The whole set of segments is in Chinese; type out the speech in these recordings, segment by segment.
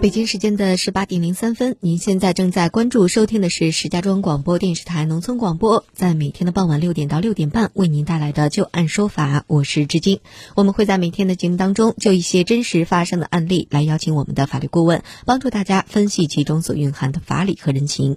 北京时间的十八点零三分，您现在正在关注收听的是石家庄广播电视台农村广播，在每天的傍晚六点到六点半为您带来的就案说法，我是志金。我们会在每天的节目当中就一些真实发生的案例来邀请我们的法律顾问，帮助大家分析其中所蕴含的法理和人情。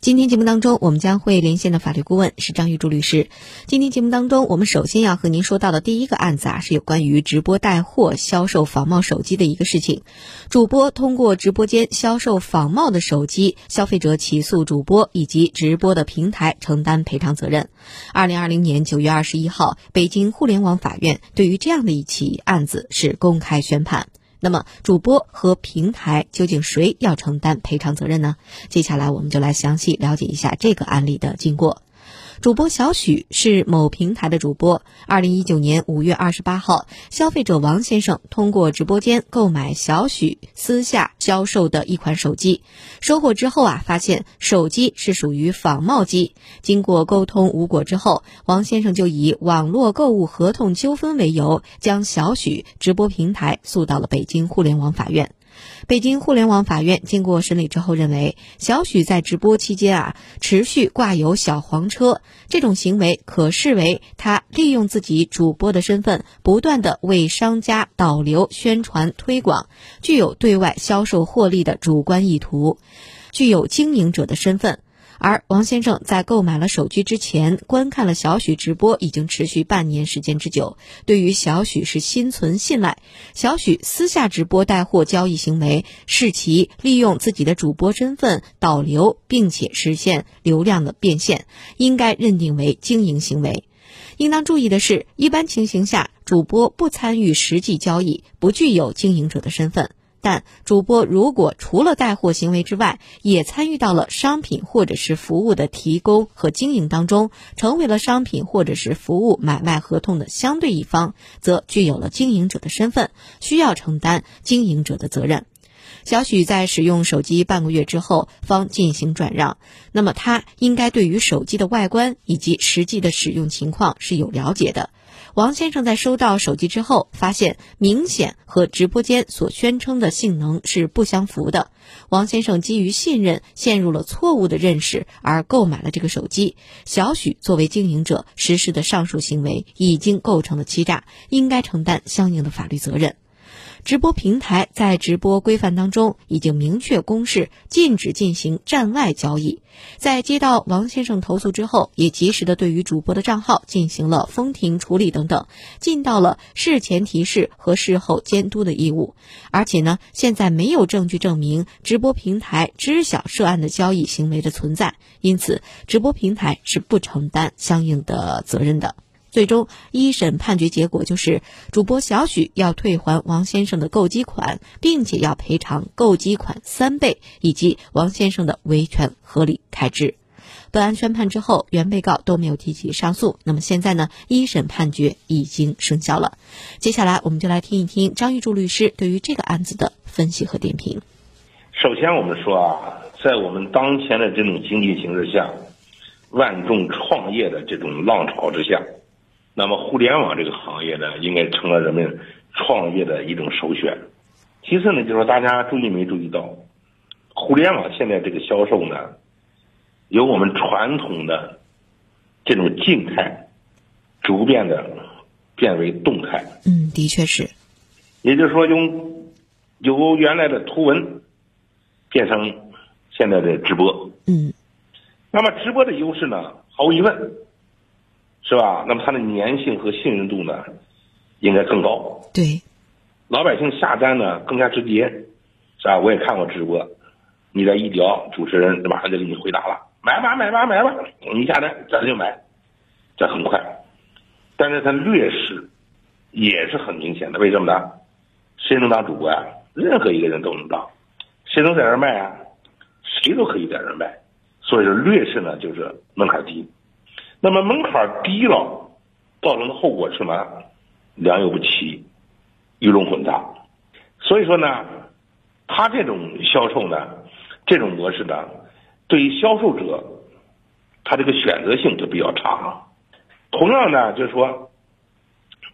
今天节目当中，我们将会连线的法律顾问是张玉柱律师。今天节目当中，我们首先要和您说到的第一个案子啊，是有关于直播带货销售仿冒手机的一个事情。主播通过直播间销售仿冒的手机，消费者起诉主播以及直播的平台承担赔偿责任。二零二零年九月二十一号，北京互联网法院对于这样的一起案子是公开宣判。那么，主播和平台究竟谁要承担赔偿责任呢？接下来，我们就来详细了解一下这个案例的经过。主播小许是某平台的主播。二零一九年五月二十八号，消费者王先生通过直播间购买小许私下销售的一款手机，收货之后啊，发现手机是属于仿冒机。经过沟通无果之后，王先生就以网络购物合同纠纷为由，将小许直播平台诉到了北京互联网法院。北京互联网法院经过审理之后认为，小许在直播期间啊，持续挂有小黄车，这种行为可视为他利用自己主播的身份，不断的为商家导流、宣传、推广，具有对外销售获利的主观意图，具有经营者的身份。而王先生在购买了手机之前，观看了小许直播，已经持续半年时间之久。对于小许是心存信赖，小许私下直播带货交易行为是其利用自己的主播身份导流，并且实现流量的变现，应该认定为经营行为。应当注意的是，一般情形下，主播不参与实际交易，不具有经营者的身份。但主播如果除了带货行为之外，也参与到了商品或者是服务的提供和经营当中，成为了商品或者是服务买卖合同的相对一方，则具有了经营者的身份，需要承担经营者的责任。小许在使用手机半个月之后方进行转让，那么他应该对于手机的外观以及实际的使用情况是有了解的。王先生在收到手机之后，发现明显和直播间所宣称的性能是不相符的。王先生基于信任，陷入了错误的认识而购买了这个手机。小许作为经营者实施的上述行为已经构成了欺诈，应该承担相应的法律责任。直播平台在直播规范当中已经明确公示，禁止进行站外交易。在接到王先生投诉之后，也及时的对于主播的账号进行了封停处理等等，尽到了事前提示和事后监督的义务。而且呢，现在没有证据证明直播平台知晓涉案的交易行为的存在，因此直播平台是不承担相应的责任的。最终，一审判决结果就是，主播小许要退还王先生的购机款，并且要赔偿购机款三倍，以及王先生的维权合理开支。本案宣判之后，原被告都没有提起上诉。那么现在呢，一审判决已经生效了。接下来，我们就来听一听张玉柱律师对于这个案子的分析和点评。首先，我们说啊，在我们当前的这种经济形势下，万众创业的这种浪潮之下。那么，互联网这个行业呢，应该成了人们创业的一种首选。其次呢，就是说大家注意没注意到，互联网现在这个销售呢，由我们传统的这种静态，逐渐的变为动态。嗯，的确是。也就是说，用由原来的图文变成现在的直播。嗯。那么，直播的优势呢，毫无疑问。是吧？那么它的粘性和信任度呢，应该更高。对，老百姓下单呢更加直接，是吧？我也看过直播，你在一聊，主持人马上就给你回答了，买吧，买吧，买吧，你下单咱就买，这很快。但是它劣势也是很明显的，为什么呢？谁能当主播呀？任何一个人都能当，谁能在这卖啊？谁都可以在这卖。所以说劣势呢，就是门槛低。那么门槛低了，造成的后果是什么？良莠不齐，鱼龙混杂。所以说呢，他这种销售呢，这种模式呢，对于销售者，他这个选择性就比较差。同样呢，就是说，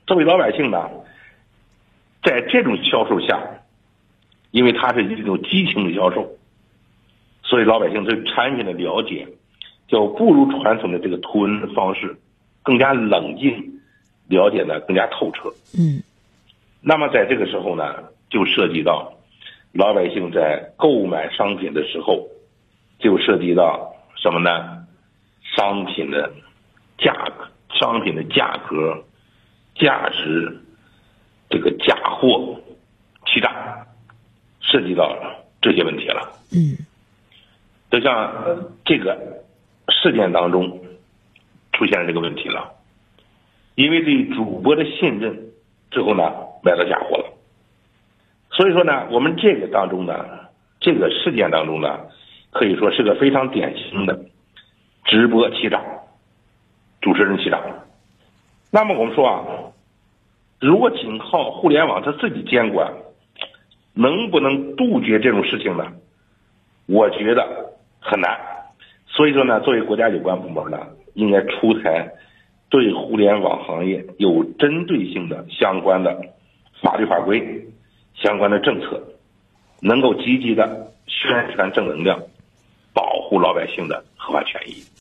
作为老百姓呢，在这种销售下，因为他是一种激情的销售，所以老百姓对产品的了解，就不如传统的这个图文方式更加冷静，了解的更加透彻。嗯。那么在这个时候呢，就涉及到老百姓在购买商品的时候，就涉及到什么呢？商品的价格、商品的价格、价值，这个假货、欺诈，涉及到这些问题了。嗯，就像这个事件当中出现了这个问题了，因为对主播的信任最后呢。买到假货了，所以说呢，我们这个当中呢，这个事件当中呢，可以说是个非常典型的直播欺诈、主持人欺诈。那么我们说啊，如果仅靠互联网它自己监管，能不能杜绝这种事情呢？我觉得很难。所以说呢，作为国家有关部门呢，应该出台对互联网行业有针对性的相关的。法律法规相关的政策，能够积极的宣传正能量，保护老百姓的合法权益。